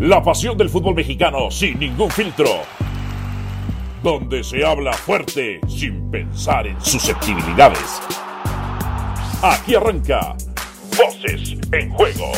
La pasión del fútbol mexicano sin ningún filtro. Donde se habla fuerte sin pensar en susceptibilidades. Aquí arranca Voces en Juego.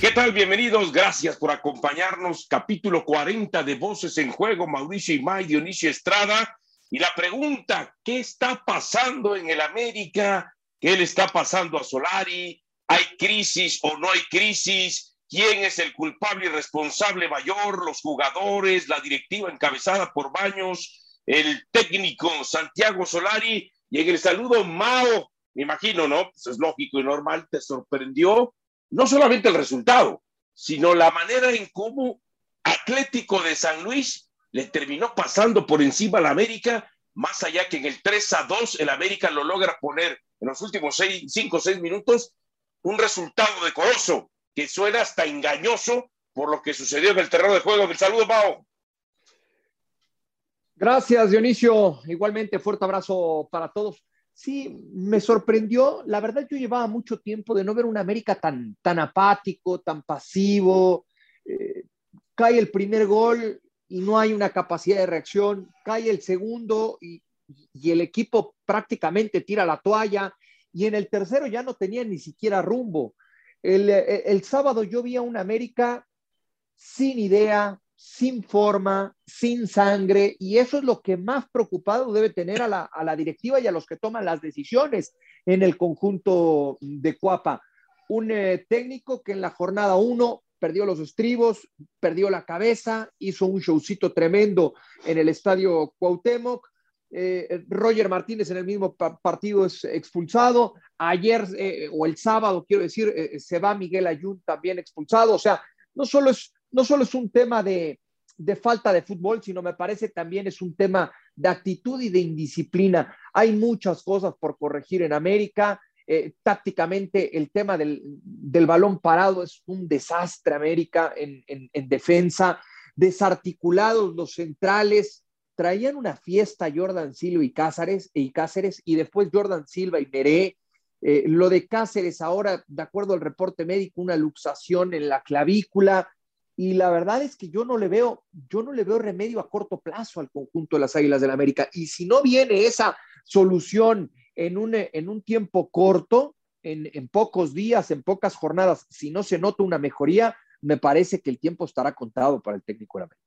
¿Qué tal? Bienvenidos, gracias por acompañarnos. Capítulo 40 de Voces en Juego, Mauricio Imay, Dionisio Estrada. Y la pregunta, ¿qué está pasando en el América? ¿Qué le está pasando a Solari? ¿Hay crisis o no hay crisis? ¿Quién es el culpable y responsable mayor? ¿Los jugadores? ¿La directiva encabezada por Baños? ¿El técnico Santiago Solari? Y en el saludo, Mao, me imagino, ¿no? Pues es lógico y normal, te sorprendió no solamente el resultado, sino la manera en cómo Atlético de San Luis le terminó pasando por encima a la América, más allá que en el 3 a 2 el América lo logra poner en los últimos 5 o 6 minutos un resultado decoroso que suena hasta engañoso por lo que sucedió en el terreno de juego. El saludo, Pau. Gracias, Dionisio. Igualmente, fuerte abrazo para todos. Sí, me sorprendió. La verdad, yo llevaba mucho tiempo de no ver un América tan, tan apático, tan pasivo. Eh, cae el primer gol y no hay una capacidad de reacción. Cae el segundo y, y el equipo prácticamente tira la toalla y en el tercero ya no tenía ni siquiera rumbo. El, el, sábado yo vi a un América sin idea, sin forma, sin sangre, y eso es lo que más preocupado debe tener a la, a la directiva y a los que toman las decisiones en el conjunto de Cuapa. Un eh, técnico que en la jornada uno perdió los estribos, perdió la cabeza, hizo un showcito tremendo en el estadio Cuauhtémoc, eh, Roger Martínez en el mismo partido es expulsado. Ayer eh, o el sábado, quiero decir, eh, se va Miguel Ayun también expulsado. O sea, no solo es, no solo es un tema de, de, falta de fútbol, sino me parece también es un tema de actitud y de indisciplina. Hay muchas cosas por corregir en América. tácticamente, el tema del, del, balón parado es un desastre, América, en, en defensa. Desarticulados los centrales, traían una fiesta Jordan Silva y Cáceres, y Cáceres, y después Jordan Silva y Meré. Eh, lo de Cáceres ahora, de acuerdo al reporte médico, una luxación en la clavícula. Y la verdad es que yo no le veo, yo no le veo remedio a corto plazo al conjunto de las Águilas del la América. Y si no viene esa solución en un, en un tiempo corto, en, en pocos días, en pocas jornadas, si no se nota una mejoría, me parece que el tiempo estará contado para el técnico de América.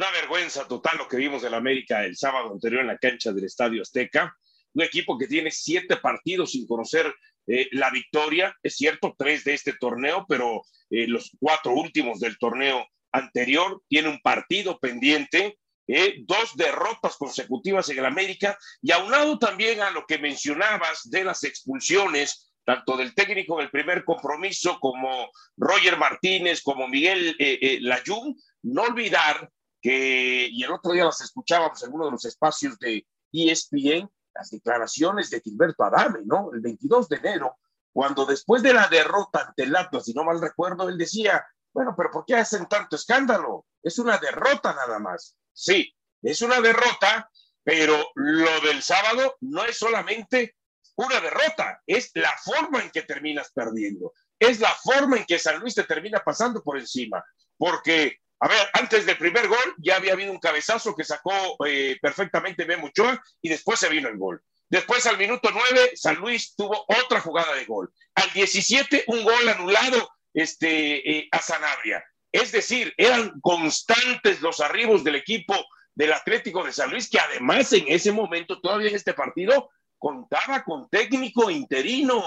Una vergüenza total lo que vimos del América el sábado anterior en la cancha del Estadio Azteca. Un equipo que tiene siete partidos sin conocer eh, la victoria. Es cierto, tres de este torneo, pero eh, los cuatro últimos del torneo anterior tiene un partido pendiente. Eh, dos derrotas consecutivas en el América y aunado también a lo que mencionabas de las expulsiones, tanto del técnico en el primer compromiso como Roger Martínez, como Miguel Layún, no olvidar que, y el otro día las escuchábamos en uno de los espacios de ESPN, las declaraciones de Gilberto Adame, ¿no? El 22 de enero, cuando después de la derrota ante el Atlas, si no mal recuerdo, él decía, bueno, pero ¿por qué hacen tanto escándalo? Es una derrota nada más. Sí, es una derrota, pero lo del sábado no es solamente una derrota, es la forma en que terminas perdiendo, es la forma en que San Luis te termina pasando por encima, porque a ver, antes del primer gol ya había habido un cabezazo que sacó eh, perfectamente Memo Ochoa y después se vino el gol. Después al minuto 9, San Luis tuvo otra jugada de gol. Al 17, un gol anulado este, eh, a Sanabria. Es decir, eran constantes los arribos del equipo del Atlético de San Luis, que además en ese momento, todavía en este partido, contaba con técnico interino.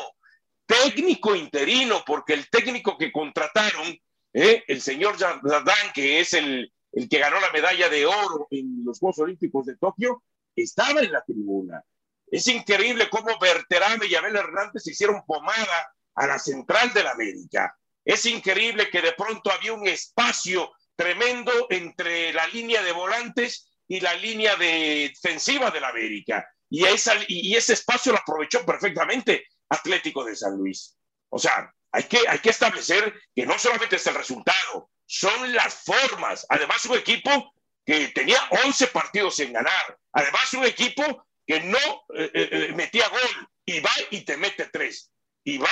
Técnico interino, porque el técnico que contrataron ¿eh? el señor Jardán, que es el, el que ganó la medalla de oro en los Juegos Olímpicos de Tokio, estaba en la tribuna. Es increíble cómo Berterame y Abel Hernández se hicieron pomada a la central de la América. Es increíble que de pronto había un espacio tremendo entre la línea de volantes y la línea defensiva de la América. Y, y ese espacio lo aprovechó perfectamente Atlético de San Luis. O sea, hay que, hay que establecer que no solamente es el resultado, son las formas. Además, un equipo que tenía 11 partidos en ganar. Además, un equipo que no eh, eh, eh, metía gol y va y te mete tres. Y va,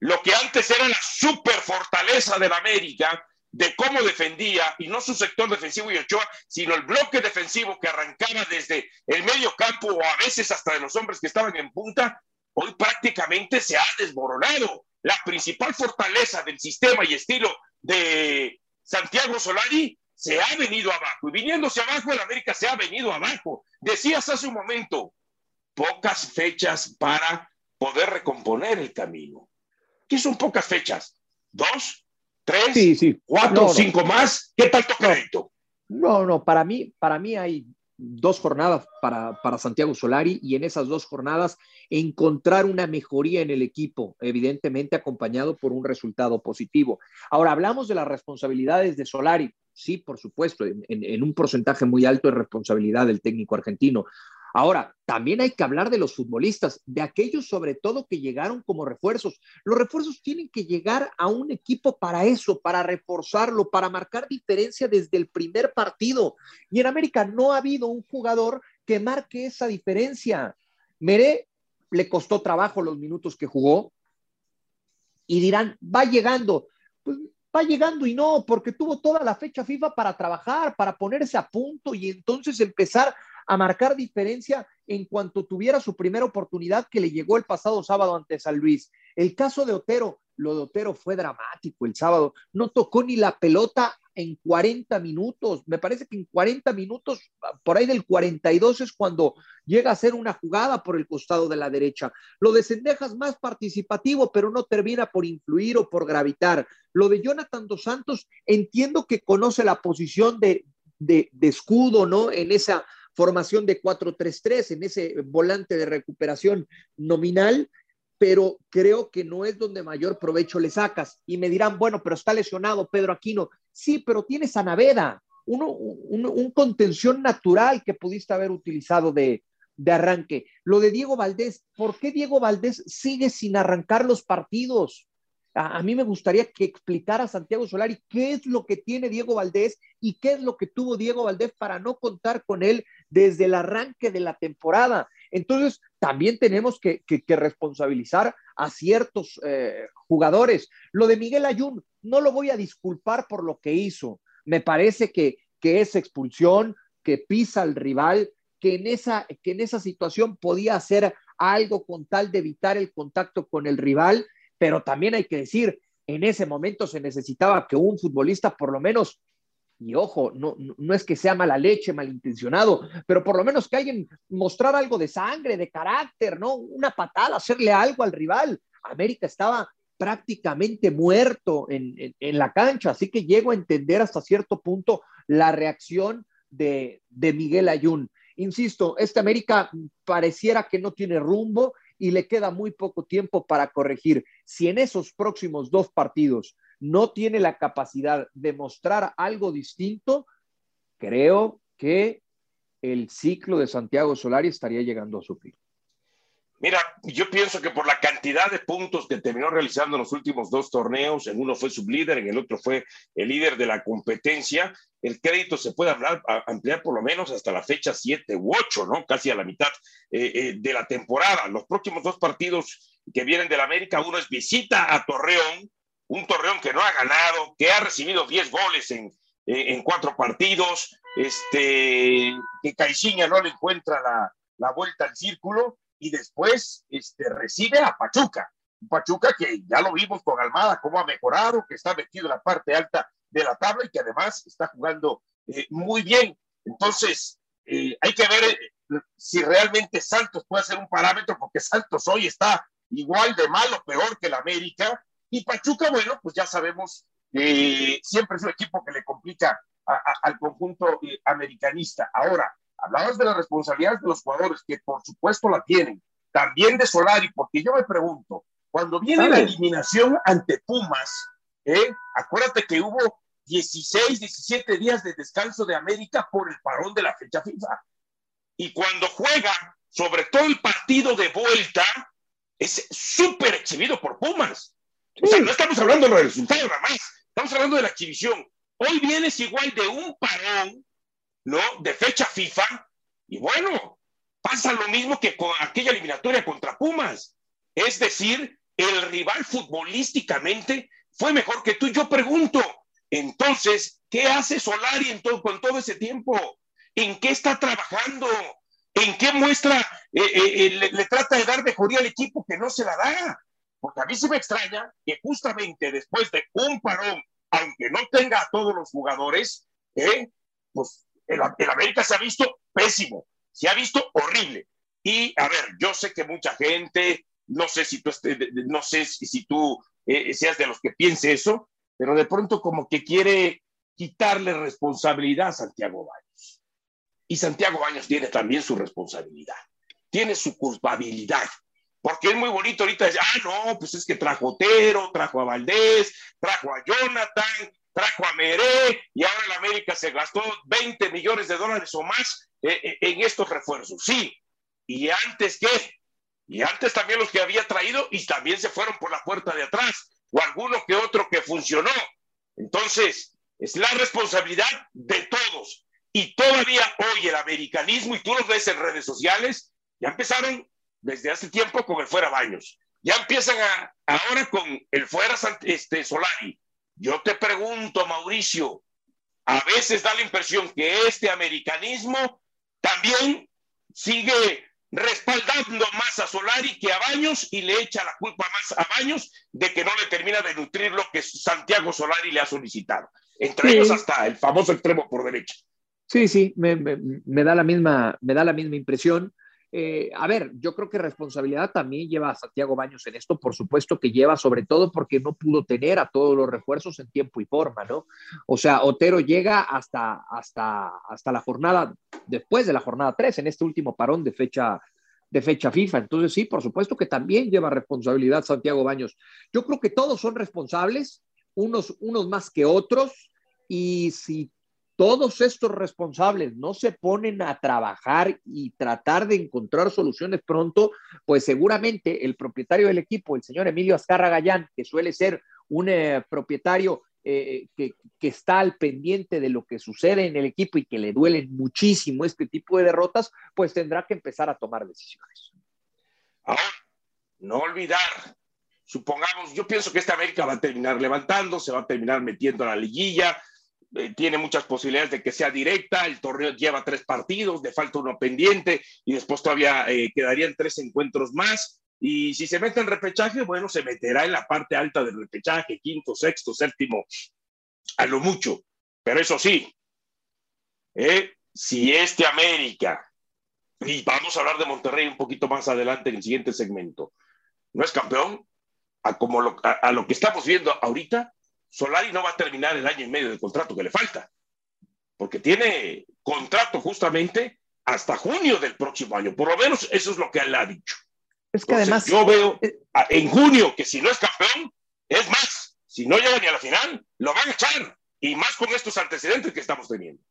lo que antes era la super fortaleza de la América, de cómo defendía, y no su sector defensivo y Ochoa, sino el bloque defensivo que arrancaba desde el medio campo o a veces hasta de los hombres que estaban en punta, hoy prácticamente se ha desmoronado. La principal fortaleza del sistema y estilo de Santiago Solari se ha venido abajo. Y viniéndose abajo, el América se ha venido abajo. Decías hace un momento, pocas fechas para poder recomponer el camino. ¿Qué son pocas fechas? ¿Dos? ¿Tres? Sí, sí. ¿Cuatro? ¿Cinco más? ¿Qué tanto crédito? No, no, para mí, para mí hay dos jornadas para, para, Santiago Solari y en esas dos jornadas encontrar una mejoría en el equipo, evidentemente acompañado por un resultado positivo. Ahora, hablamos de las responsabilidades de Solari. Sí, por supuesto, en, en un porcentaje muy alto de responsabilidad del técnico argentino. Ahora, también hay que hablar de los futbolistas, de aquellos sobre todo que llegaron como refuerzos. Los refuerzos tienen que llegar a un equipo para eso, para reforzarlo, para marcar diferencia desde el primer partido. Y en América no ha habido un jugador que marque esa diferencia. Meré le costó trabajo los minutos que jugó y dirán, va llegando. Pues va llegando y no, porque tuvo toda la fecha FIFA para trabajar, para ponerse a punto y entonces empezar a marcar diferencia en cuanto tuviera su primera oportunidad que le llegó el pasado sábado ante San Luis. El caso de Otero, lo de Otero fue dramático el sábado, no tocó ni la pelota en 40 minutos, me parece que en 40 minutos, por ahí del 42 es cuando llega a ser una jugada por el costado de la derecha. Lo de Cendejas más participativo, pero no termina por influir o por gravitar. Lo de Jonathan Dos Santos, entiendo que conoce la posición de, de, de escudo, ¿no? En esa formación de 4-3-3, en ese volante de recuperación nominal, pero creo que no es donde mayor provecho le sacas. Y me dirán, bueno, pero está lesionado Pedro Aquino. Sí, pero tienes a Naveda, uno, un, un, contención natural que pudiste haber utilizado de, de arranque. Lo de Diego Valdés, ¿por qué Diego Valdés sigue sin arrancar los partidos? A, mí me gustaría que explicara Santiago Solari qué es lo que tiene Diego Valdés y qué es lo que tuvo Diego Valdés para no contar con él desde el arranque de la temporada. Entonces, también tenemos que, responsabilizar a ciertos eh, jugadores. Lo de Miguel Ayun, no lo voy a disculpar por lo que hizo. Me parece que, que es expulsión, que pisa al rival, que en, esa, que en esa situación podía hacer algo con tal de evitar el contacto con el rival pero también hay que decir, en ese momento se necesitaba que un futbolista por lo menos, y ojo, no, no es que sea mala leche, malintencionado, pero por lo menos que alguien mostrar algo de sangre, de carácter, ¿no? Una patada, hacerle algo al rival. América estaba prácticamente muerto en, en, la cancha, así que llego a entender hasta cierto punto la reacción de, de Miguel Ayun. Insisto, este América pareciera que no tiene rumbo y le queda muy poco tiempo para corregir. Si en esos próximos dos partidos no tiene la capacidad de mostrar algo distinto, creo que el ciclo de Santiago Solari estaría llegando a su fin. Mira, yo pienso que por la cantidad de puntos que terminó realizando en los últimos dos torneos, en uno fue sublíder, en el otro fue el líder de la competencia, el crédito se puede hablar, ampliar por lo menos hasta la fecha 7 u 8, ¿no? Casi a la mitad eh, eh, de la temporada. Los próximos dos partidos que vienen del América, uno es visita a Torreón, un Torreón que no ha ganado, que ha recibido 10 goles en, eh, en cuatro partidos, este, que Caixinha no le encuentra la, la vuelta al círculo y después este, recibe a Pachuca. Pachuca que ya lo vimos con Almada, cómo ha mejorado, que está metido en la parte alta de la tabla y que además está jugando eh, muy bien. Entonces, eh, hay que ver eh, si realmente Santos puede ser un parámetro, porque Santos hoy está igual de malo, peor que el América. Y Pachuca, bueno, pues ya sabemos, siempre es un equipo que le complica al conjunto americanista. Ahora, hablabas de las responsabilidades de los jugadores, que por supuesto la tienen, también de Solari, porque yo me pregunto, cuando viene la eliminación ante Pumas, ¿eh? acuérdate que hubo 16, 17 días de descanso de América por el parón de la fecha FIFA. Y cuando juega, sobre todo el partido de vuelta, es súper exhibido por Pumas. O sea, no estamos hablando del resultado nada más, estamos hablando de la exhibición. Hoy vienes igual de un parón ¿no? De fecha FIFA. Y bueno, pasa lo mismo que con aquella eliminatoria contra Pumas. Es decir, el rival futbolísticamente fue mejor que tú. Yo pregunto, entonces, ¿qué hace Solari en todo, con todo ese tiempo? ¿En qué está trabajando? ¿En qué muestra eh, eh, eh, le, trata de dar mejoría al equipo que no se la da? Porque a mí se me extraña que justamente después de un parón, aunque no tenga a todos los jugadores, pues el, el América se ha visto pésimo, se ha visto horrible. Y a ver, yo sé que mucha gente, no sé si tú, no sé si tú eh, seas de los que piense eso, pero de pronto como que quiere quitarle responsabilidad a Santiago Baños. Y Santiago Baños tiene también su responsabilidad, tiene su culpabilidad, porque es muy bonito ahorita decir, ah, no, pues es que trajo Otero, trajo a Valdés, trajo a Jonathan, trajo a Meré, y ahora el América se gastó 20 millones de dólares o más eh, eh, en estos refuerzos. Sí, ¿y antes qué? Y antes también los que había traído y también se fueron por la puerta de atrás, o alguno que otro que funcionó. Entonces, es la responsabilidad de todos. Y todavía hoy el americanismo, y tú lo ves en redes sociales, ya empezaron desde hace tiempo con el fuera Baños. Ya empiezan a, ahora con el fuera este, Solari. Yo te pregunto, Mauricio, a veces da la impresión que este americanismo también sigue respaldando más a Solari que a Baños y le echa la culpa más a Baños de que no le termina de nutrir lo que Santiago Solari le ha solicitado. Entre ellos hasta el famoso extremo por derecha. Sí, sí, me, me, me, da la misma, me da la misma impresión. Eh, a ver, yo creo que responsabilidad también lleva a Santiago Baños en esto, por supuesto que lleva, sobre todo porque no pudo tener a todos los refuerzos en tiempo y forma, ¿no? O sea, Otero llega hasta, hasta, hasta la jornada, después de la jornada 3, en este último parón de fecha, de fecha FIFA. Entonces, sí, por supuesto que también lleva responsabilidad Santiago Baños. Yo creo que todos son responsables, unos, unos más que otros, y si todos estos responsables no se ponen a trabajar y tratar de encontrar soluciones pronto, pues seguramente el propietario del equipo, el señor Emilio Azcarra Gallán, que suele ser un eh, propietario eh, que, está al pendiente de lo que sucede en el equipo y que le duelen muchísimo este tipo de derrotas, pues tendrá que empezar a tomar decisiones. Ahora, no olvidar, supongamos, yo pienso que esta América va a terminar levantando, se va a terminar metiendo a la liguilla, eh, tiene muchas posibilidades de que sea directa, el torneo lleva tres partidos, de falta uno pendiente y después todavía eh, quedarían tres encuentros más. Y si se mete en repechaje, bueno, se meterá en la parte alta del repechaje, quinto, sexto, séptimo, a lo mucho. Pero eso sí, eh, si este América, y vamos a hablar de Monterrey un poquito más adelante en el siguiente segmento, no es campeón, a, como lo, a lo que estamos viendo ahorita, Solari no va a terminar el año y medio de contrato que le falta, porque tiene contrato justamente hasta junio del próximo año. Por lo menos eso es lo que él ha dicho. Es que Entonces, además. Yo veo en junio que si no es campeón, es más, si no llega ni a la final, lo van a echar. Y más con estos antecedentes que estamos teniendo.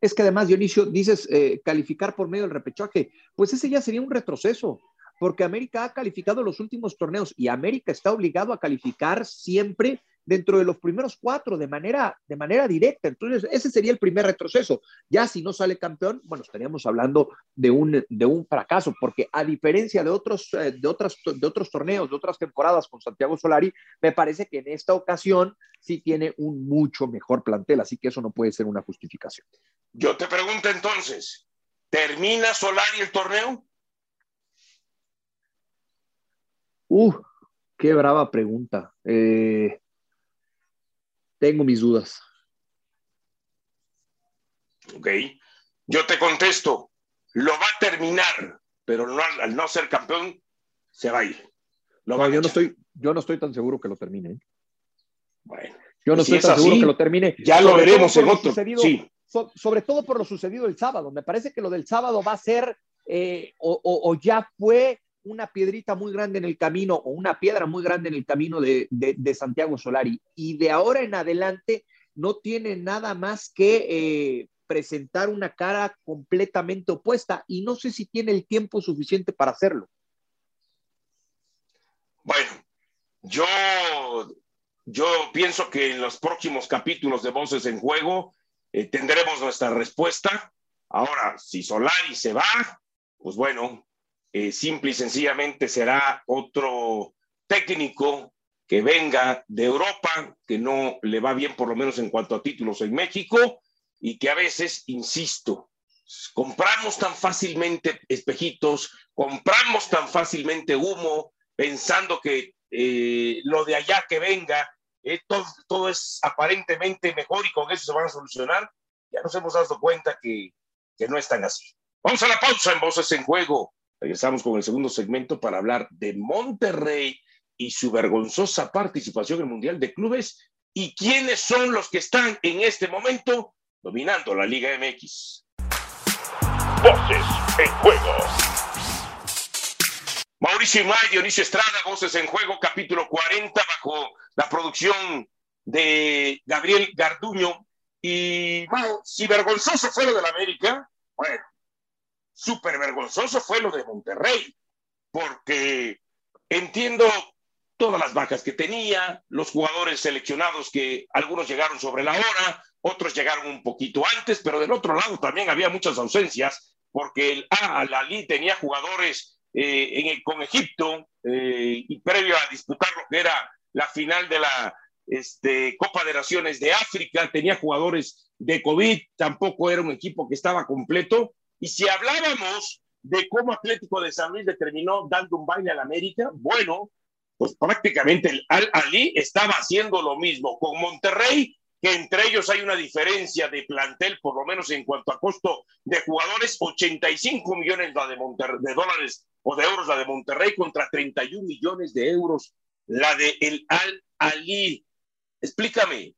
Es que además, Dionisio, dices eh, calificar por medio del repechaje, pues ese ya sería un retroceso porque América ha calificado los últimos torneos y América está obligado a calificar siempre dentro de los primeros cuatro de manera, de manera directa. Entonces, ese sería el primer retroceso. Ya si no sale campeón, bueno, estaríamos hablando de un, de un fracaso, porque a diferencia de otros, eh, de, otras, de otros torneos, de otras temporadas con Santiago Solari, me parece que en esta ocasión sí tiene un mucho mejor plantel, así que eso no puede ser una justificación. Yo te pregunto entonces, ¿termina Solari el torneo? Uh, qué brava pregunta. Eh, tengo mis dudas. Ok. Yo te contesto, lo va a terminar, pero no, al no ser campeón, se va a ir. Lo no, yo, no estoy, yo no estoy tan seguro que lo termine. ¿eh? Bueno. Yo no si estoy tan así, seguro que lo termine. Ya lo veremos en otro. Sucedido, sí. so, sobre todo por lo sucedido el sábado. Me parece que lo del sábado va a ser, eh, o, o, o ya fue una piedrita muy grande en el camino o una piedra muy grande en el camino de, de, Santiago Solari. Y de ahora en adelante no tiene nada más que eh, presentar una cara completamente opuesta y no sé si tiene el tiempo suficiente para hacerlo. Bueno, yo, yo pienso que en los próximos capítulos de Voces en Juego eh, tendremos nuestra respuesta. Ahora, si Solari se va, pues bueno, eh, simple y sencillamente será otro técnico que venga de Europa, que no le va bien por lo menos en cuanto a títulos en México y que a veces, insisto, compramos tan fácilmente espejitos, compramos tan fácilmente humo, pensando que eh, lo de allá que venga, eh, todo, es aparentemente mejor y con eso se van a solucionar. Ya nos hemos dado cuenta que, que no están así. Vamos a la pausa en Voces en Juego. Regresamos con el segundo segmento para hablar de Monterrey y su vergonzosa participación en el Mundial de Clubes y quiénes son los que están en este momento dominando la Liga MX. Voces en Juego. Mauricio Imay, Dionisio Estrada, Voces en Juego, capítulo 40, bajo la producción de Gabriel Garduño. Y bueno, si vergonzoso fue lo de la América, bueno, súper vergonzoso fue lo de Monterrey, porque entiendo todas las bajas que tenía, los jugadores seleccionados que algunos llegaron sobre la hora, otros llegaron un poquito antes, pero del otro lado también había muchas ausencias, porque el Al-Ali tenía jugadores eh, con Egipto eh, y previo a disputar lo que era la final de la este, Copa de Naciones de África, tenía jugadores de COVID, tampoco era un equipo que estaba completo. Y si hablábamos de cómo Atlético de San Luis determinó dando un baile al América, bueno, pues prácticamente el Al-Ali estaba haciendo lo mismo con Monterrey, que entre ellos hay una diferencia de plantel, por lo menos en cuanto a costo de jugadores, 85 millones la de, de dólares o de euros la de Monterrey contra 31 millones de euros la de el Al-Ali. Explícame,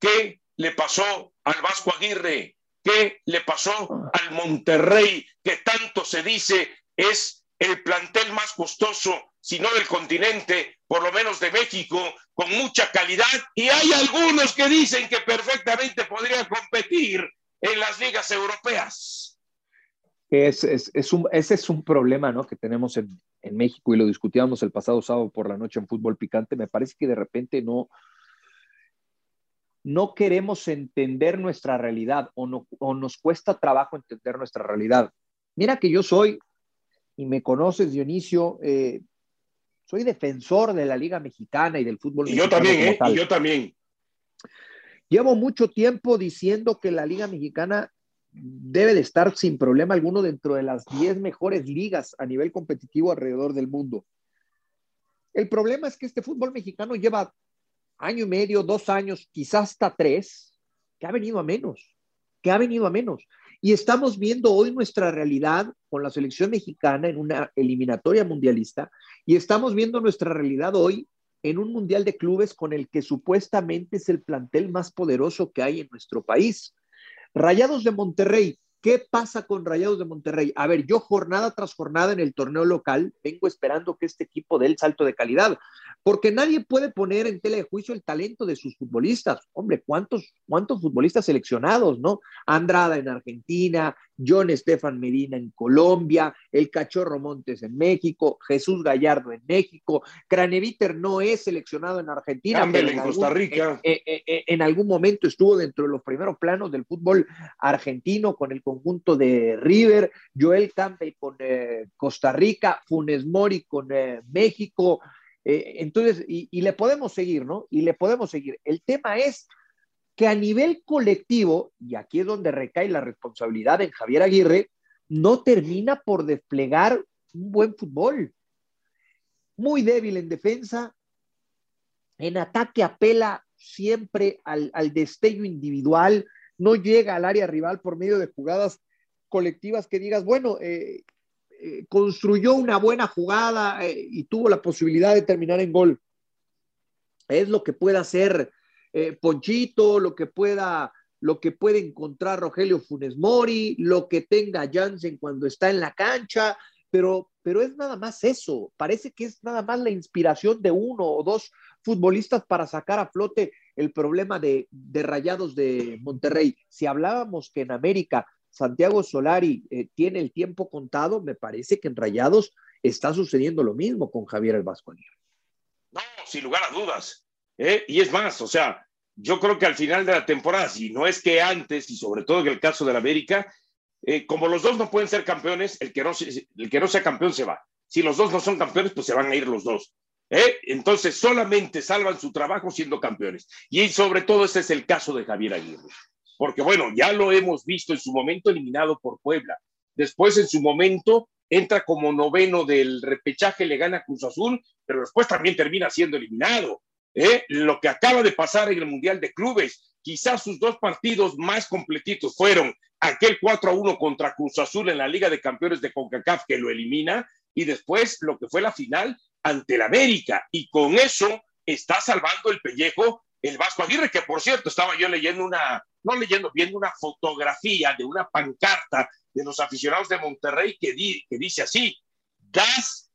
¿qué le pasó al Vasco Aguirre? ¿Qué le pasó al Monterrey, que tanto se dice es el plantel más costoso, si no del continente, por lo menos de México, con mucha calidad? Y hay algunos que dicen que perfectamente podría competir en las ligas europeas. Es, es, un, ese es un problema ¿no? que tenemos en, en México y lo discutíamos el pasado sábado por la noche en Fútbol Picante. Me parece que de repente no, no queremos entender nuestra realidad o, no, o nos cuesta trabajo entender nuestra realidad. Mira que yo soy, y me conoces, Dionisio, eh, soy defensor de la Liga Mexicana y del fútbol y Yo también, ¿eh? Y yo también. Llevo mucho tiempo diciendo que la Liga Mexicana debe de estar sin problema alguno dentro de las 10 mejores ligas a nivel competitivo alrededor del mundo. El problema es que este fútbol mexicano lleva año y medio, dos años, quizás hasta tres, que ha venido a menos, que ha venido a menos. Y estamos viendo hoy nuestra realidad con la selección mexicana en una eliminatoria mundialista y estamos viendo nuestra realidad hoy en un mundial de clubes con el que supuestamente es el plantel más poderoso que hay en nuestro país. Rayados de Monterrey, ¿Qué pasa con Rayados de Monterrey? A ver, yo jornada tras jornada en el torneo local vengo esperando que este equipo dé el salto de calidad porque nadie puede poner en tela de juicio el talento de sus futbolistas. Hombre, ¿cuántos, cuántos futbolistas seleccionados, no? Andrada en Argentina, John Estefan Medina en Colombia, el Cachorro Montes en México, Jesús Gallardo en México, Craneviter no es seleccionado en Argentina. pero en, Costa Rica. En, algún momento estuvo dentro de los primeros planos del fútbol argentino con el conjunto de River, Joel Campbell con eh, Costa Rica, Funes Mori con eh, México, eh, entonces, y, le podemos seguir, ¿no? Y le podemos seguir. El tema es que a nivel colectivo, y aquí es donde recae la responsabilidad en Javier Aguirre, no termina por desplegar un buen fútbol. Muy débil en defensa, en ataque apela siempre al, destello individual, no llega al área rival por medio de jugadas colectivas que digas, bueno, eh, eh, construyó una buena jugada eh, y tuvo la posibilidad de terminar en gol. Es lo que pueda hacer eh, Ponchito, lo que pueda lo que puede encontrar Rogelio Funes Mori, lo que tenga Jansen cuando está en la cancha, pero, pero es nada más eso. Parece que es nada más la inspiración de uno o dos futbolistas para sacar a flote el problema de, de Rayados de Monterrey. Si hablábamos que en América Santiago Solari eh, tiene el tiempo contado, me parece que en Rayados está sucediendo lo mismo con Javier el Vasco No, sin lugar a dudas. ¿Eh? Y es más, o sea, yo creo que al final de la temporada, si no es que antes, y sobre todo en el caso del América, eh, como los dos no pueden ser campeones, el que no, el que no sea campeón se va. Si los dos no son campeones, pues se van a ir los dos. ¿eh? Entonces solamente salvan su trabajo siendo campeones. Y sobre todo ese es el caso de Javier Aguirre. Porque bueno, ya lo hemos visto en su momento eliminado por Puebla. Después en su momento entra como noveno del repechaje, le gana Cruz Azul, pero después también termina siendo eliminado. ¿Eh? Lo que acaba de pasar en el Mundial de Clubes, quizás sus dos partidos más completitos fueron aquel 4 a 1 contra Cruz Azul en la Liga de Campeones de CONCACAF que lo elimina y después lo que fue la final ante el América. Y con eso está salvando el pellejo el Vasco Aguirre, que por cierto estaba yo leyendo una, no leyendo, viendo una fotografía de una pancarta de los aficionados de Monterrey que, que dice así, gas,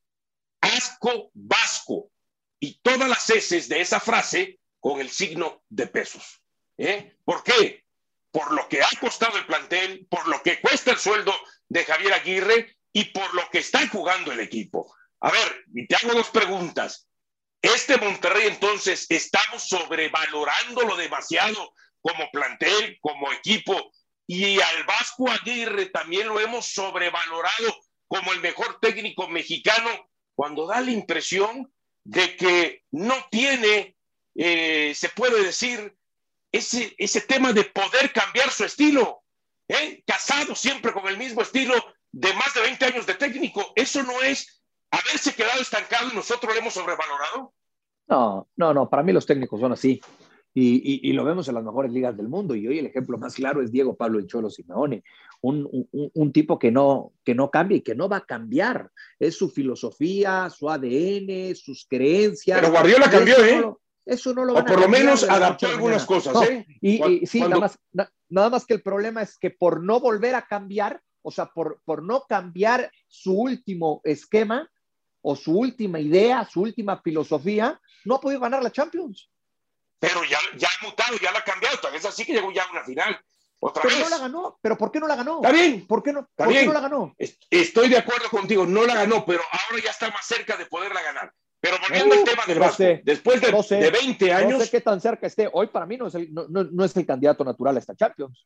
asco, vasco. Y todas las heces de esa frase con el signo de pesos. ¿Eh? ¿Por qué? Por lo que ha costado el plantel, por lo que cuesta el sueldo de Javier Aguirre y por lo que está jugando el equipo. A ver, te hago dos preguntas. Este Monterrey entonces estamos sobrevalorándolo demasiado como plantel, como equipo, y al Vasco Aguirre también lo hemos sobrevalorado como el mejor técnico mexicano, cuando da la impresión de que no tiene, eh, se puede decir, ese, ese tema de poder cambiar su estilo. ¿eh? Casado siempre con el mismo estilo de más de 20 años de técnico. Eso no es haberse quedado estancado y nosotros lo hemos sobrevalorado. No, no, no, para mí los técnicos son así. Y, lo vemos en las mejores ligas del mundo. Y hoy el ejemplo más claro es Diego Pablo El Cholo Simeone, un, un, tipo que no, que no cambia y que no va a cambiar. Es su filosofía, su ADN, sus creencias. Pero Guardiola cambió, ¿eh? Eso no lo O por lo menos adaptó algunas cosas, ¿eh? Y, sí, nada, más, nada más que el problema es que por no volver a cambiar, o sea, por, por no cambiar su último esquema o su última idea, su última filosofía, no ha podido ganar la Champions pero ya, ya ha mutado, ya la ha cambiado, tal vez así que llegó ya a una final. Otra pero vez. no la ganó, pero ¿por qué no la ganó? Está bien. ¿Por qué no, ¿por qué no la ganó? Estoy de acuerdo contigo, no la ganó, pero ahora ya está más cerca de poderla ganar. Pero volviendo al tema del Vasco, después de, de, 20 años. No sé qué tan cerca esté. Hoy para mí no es, el, no, no, es el candidato natural a esta Champions.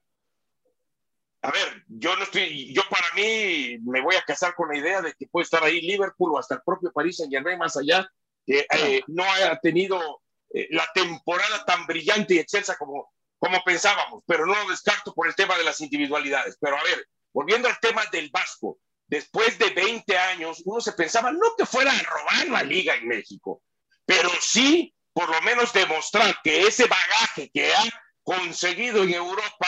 A ver, yo no estoy, yo para mí me voy a casar con la idea de que puede estar ahí Liverpool o hasta el propio París en Germain más allá, que eh, no haya tenido eh, la temporada tan brillante y excelsa como, como pensábamos, pero no lo descarto por el tema de las individualidades. Pero a ver, volviendo al tema del Vasco, después de 20 años, uno se pensaba no que fuera a robar la liga en México, pero sí por lo menos demostrar que ese bagaje que ha conseguido en Europa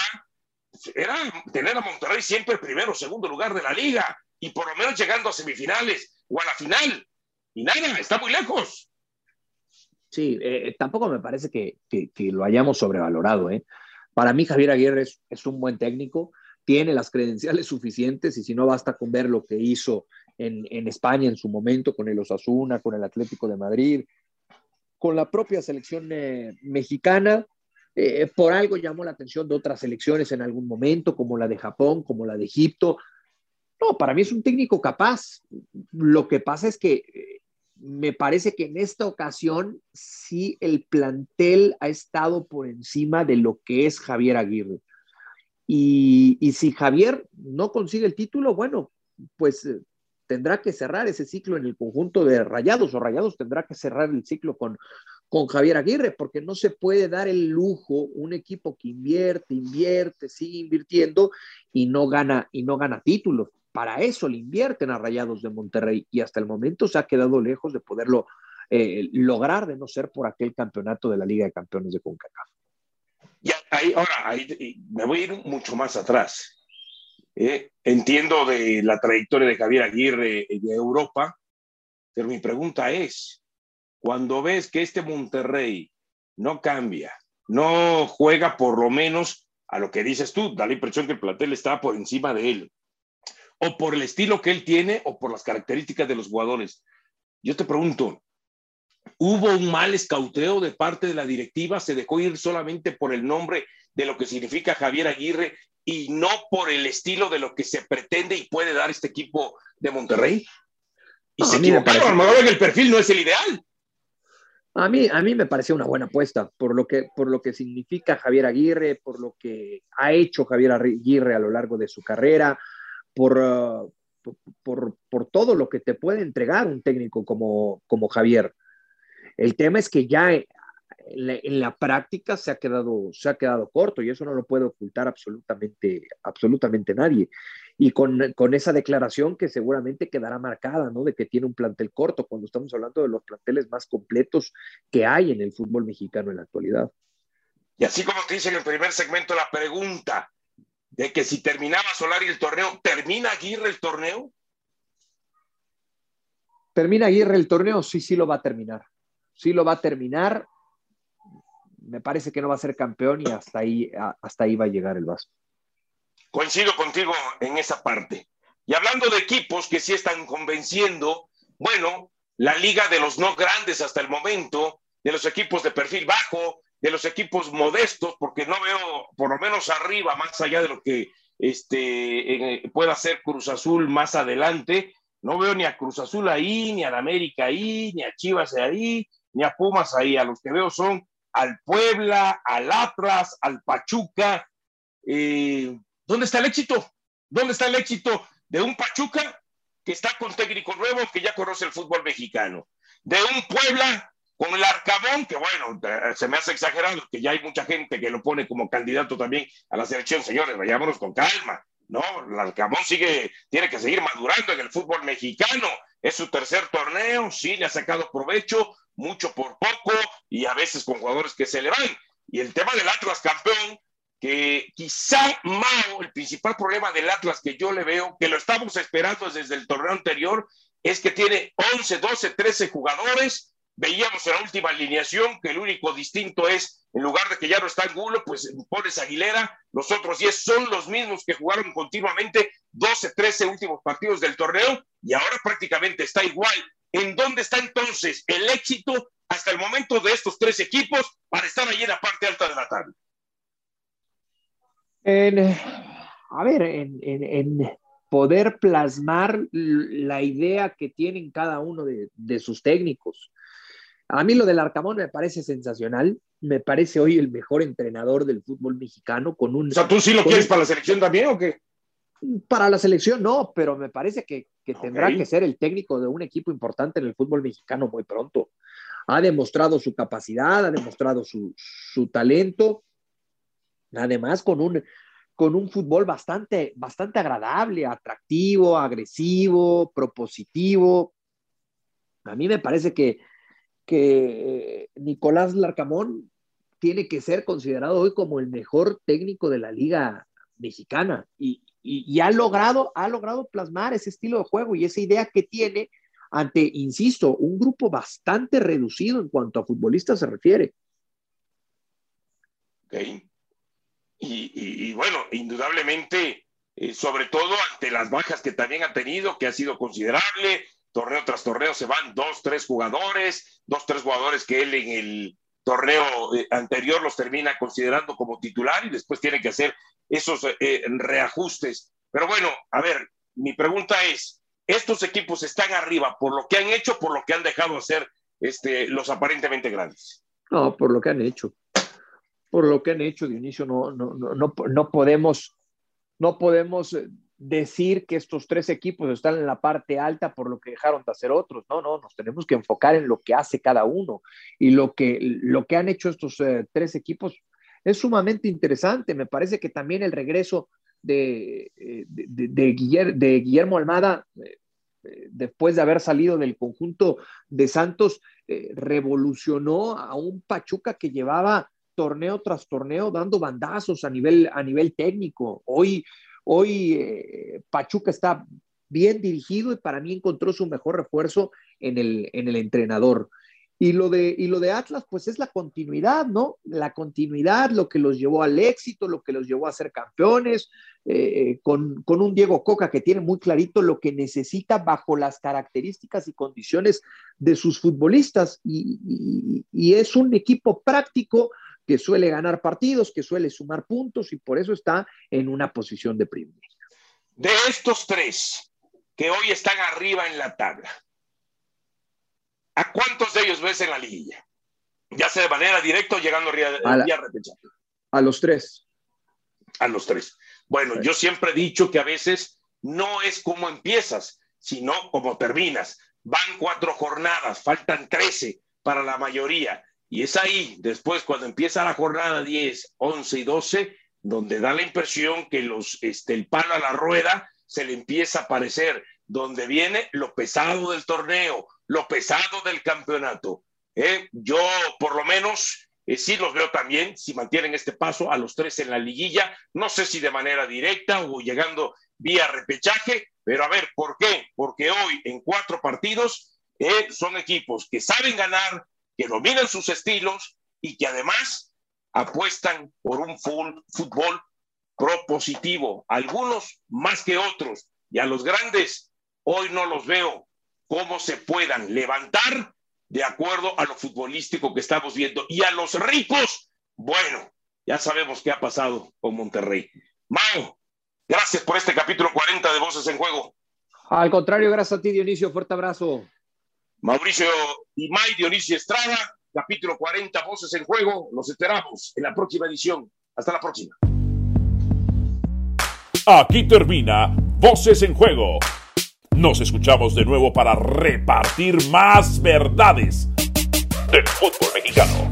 era tener a Monterrey siempre primero o segundo lugar de la liga y por lo menos llegando a semifinales o a la final. Y nada, está muy lejos. Sí, eh, eh, tampoco me parece que, lo hayamos sobrevalorado. ¿eh? Para mí Javier Aguirre es, un buen técnico, tiene las credenciales suficientes y si no basta con ver lo que hizo en, España en su momento con el Osasuna, con el Atlético de Madrid, con la propia selección mexicana. por algo llamó la atención de otras selecciones en algún momento, como la de Japón, como la de Egipto. No, para mí es un técnico capaz. Lo que pasa es que me parece que en esta ocasión sí el plantel ha estado por encima de lo que es Javier Aguirre. Y, si Javier no consigue el título, bueno, pues eh, tendrá que cerrar ese ciclo en el conjunto de Rayados o Rayados tendrá que cerrar el ciclo con, con Javier Aguirre, porque no se puede dar el lujo un equipo que invierte, invierte, sigue invirtiendo y no gana, y no gana títulos para eso le invierten a Rayados de Monterrey y hasta el momento se ha quedado lejos de poderlo eh, lograr de no ser por aquel campeonato de la Liga de Campeones de CONCACAF. Ya, ahí, ahora, ahí, me voy a ir mucho más atrás. Eh, entiendo de la trayectoria de Javier Aguirre de Europa, pero mi pregunta es, cuando ves que este Monterrey no cambia, no juega por lo menos a lo que dices tú, da la impresión que el plantel está por encima de él o por el estilo que él tiene o por las características de los jugadores. Yo te pregunto, ¿hubo un mal escauteo de parte de la directiva? ¿Se dejó ir solamente por el nombre de lo que significa Javier Aguirre y no por el estilo de lo que se pretende y puede dar este equipo de Monterrey? Y se equivocaron, a lo mejor el perfil no es el ideal. A mí, a mí me pareció una buena apuesta por lo, que, por lo que significa Javier Aguirre, por lo que ha hecho Javier Aguirre a lo largo de su carrera, por, por, por, todo lo que te puede entregar un técnico como, como Javier. El tema es que ya en la, práctica se ha, quedado, se ha quedado corto y eso no lo puede ocultar absolutamente, absolutamente nadie. Y con, con, esa declaración que seguramente quedará marcada, ¿no? De que tiene un plantel corto, cuando estamos hablando de los planteles más completos que hay en el fútbol mexicano en la actualidad. Y así como te dice en el primer segmento la pregunta de que si terminaba Solari el torneo, ¿termina Aguirre el torneo? ¿Termina Aguirre el torneo? Sí, sí lo va a terminar. Sí lo va a terminar me parece que no va a ser campeón y hasta ahí, hasta ahí va a llegar el Vasco. Coincido contigo en esa parte. Y hablando de equipos que sí están convenciendo, bueno, la liga de los no grandes hasta el momento, de los equipos de perfil bajo, de los equipos modestos, porque no veo por lo menos arriba, más allá de lo que este, eh, pueda ser Cruz Azul más adelante, no veo ni a Cruz Azul ahí, ni a la América ahí, ni a Chivas ahí, ni a Pumas ahí. A los que veo son al Puebla, al Atlas, al Pachuca. Eh, ¿Dónde está el éxito? ¿Dónde está el éxito de un Pachuca que está con técnico nuevo, que ya conoce el fútbol mexicano? De un Puebla con el Arcabón, que bueno, eh, se me hace exagerado, que ya hay mucha gente que lo pone como candidato también a la selección. Señores, vayámonos con calma. No, el Arcabón sigue, tiene que seguir madurando en el fútbol mexicano. Es su tercer torneo, sí le ha sacado provecho, mucho por poco y a veces con jugadores que se le van. Y el tema del Atlas campeón, que quizá Mao, el principal problema del Atlas que yo le veo, que lo estamos esperando desde el torneo anterior, es que tiene 11, 12, 13 jugadores. Veíamos en la última alineación que el único distinto es, en lugar de que ya no está Angulo, pues pones Aguilera, los otros 10 son los mismos que jugaron continuamente 12, 13 últimos partidos del torneo y ahora prácticamente está igual ¿En dónde está entonces el éxito hasta el momento de estos tres equipos para estar allí en la parte alta de la tabla? a ver, en, poder plasmar la idea que tienen cada uno de, sus técnicos. A mí lo del Arcamón me parece sensacional. Me parece hoy el mejor entrenador del fútbol mexicano con un... O sea, ¿tú sí lo quieres para la selección también o qué? Para la selección no, pero me parece que, tendrá que ser el técnico de un equipo importante en el fútbol mexicano muy pronto. Ha demostrado su capacidad, ha demostrado su, talento, además con un, con un fútbol bastante, bastante agradable, atractivo, agresivo, propositivo. A mí me parece que, que Nicolás Larcamón tiene que ser considerado hoy como el mejor técnico de la liga mexicana y, y, ha, logrado, ha logrado plasmar ese estilo de juego y esa idea que tiene ante, insisto, un grupo bastante reducido en cuanto a futbolistas se refiere. Ok. Y, bueno, indudablemente, eh, sobre todo ante las bajas que también ha tenido, que ha sido considerable, torneo tras torneo se van dos, tres jugadores, dos, tres jugadores que él en el torneo eh, anterior los termina considerando como titular y después tiene que hacer esos eh, reajustes. Pero bueno, a ver, mi pregunta es, ¿estos equipos están arriba por lo que han hecho, por lo que han dejado hacer este, los aparentemente grandes? No, por lo que han hecho. Por lo que han hecho, Dionisio, no, no, no, no podemos, no podemos eh, decir que estos tres equipos están en la parte alta por lo que dejaron de hacer otros. No, no, nos tenemos que enfocar en lo que hace cada uno. Y lo que, lo que han hecho estos eh, tres equipos es sumamente interesante. Me parece que también el regreso de, eh, de, Guillermo, Almada, eh, eh, después de haber salido del conjunto de Santos, revolucionó a un Pachuca que llevaba torneo tras torneo dando bandazos a nivel, a nivel técnico. Hoy, hoy Pachuca está bien dirigido y para mí encontró su mejor refuerzo en el, en el entrenador. Y lo, de, y lo de Atlas, pues es la continuidad, ¿no? La continuidad, lo que los llevó al éxito, lo que los llevó a ser campeones, eh, con, un Diego Coca que tiene muy clarito lo que necesita bajo las características y condiciones de sus futbolistas. Y es un equipo práctico que suele ganar partidos, que suele sumar puntos y por eso está en una posición de privilegio. De estos tres que hoy están arriba en la tabla, ¿A cuántos de ellos ves en la liguilla? Ya sea de manera directa o llegando a, la, a los tres. A los tres. Bueno, yo siempre he dicho que a veces no es como empiezas, sino como terminas. Van cuatro jornadas, faltan trece. para la mayoría. Y es ahí, después, cuando empieza la jornada 10, 11 y 12, donde da la impresión que los, este, el palo a la rueda se le empieza a aparecer, donde viene lo pesado del torneo, lo pesado del campeonato. ¿eh? Yo, por lo menos, eh, sí los veo también, si mantienen este paso a los tres en la liguilla, no sé si de manera directa o llegando vía repechaje, pero a ver, ¿por qué? Porque hoy en cuatro partidos eh, son equipos que saben ganar, que dominan sus estilos y que además apuestan por un fútbol propositivo, algunos más que otros, y a los grandes hoy no los veo cómo se puedan levantar de acuerdo a lo futbolístico que estamos viendo. Y a los ricos, bueno, ya sabemos qué ha pasado con Monterrey. Mau, gracias por este capítulo 40 de Voces en Juego. Al contrario, gracias a ti, Dionisio. Fuerte abrazo. Mauricio y May Dionisio Estrada, capítulo 40, Voces en Juego. Los esperamos en la próxima edición. Hasta la próxima. Aquí termina Voces en Juego. Nos escuchamos de nuevo para repartir más verdades del fútbol mexicano.